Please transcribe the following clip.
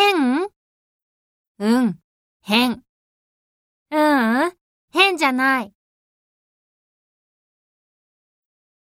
変？うん、変。ううん、変じゃない。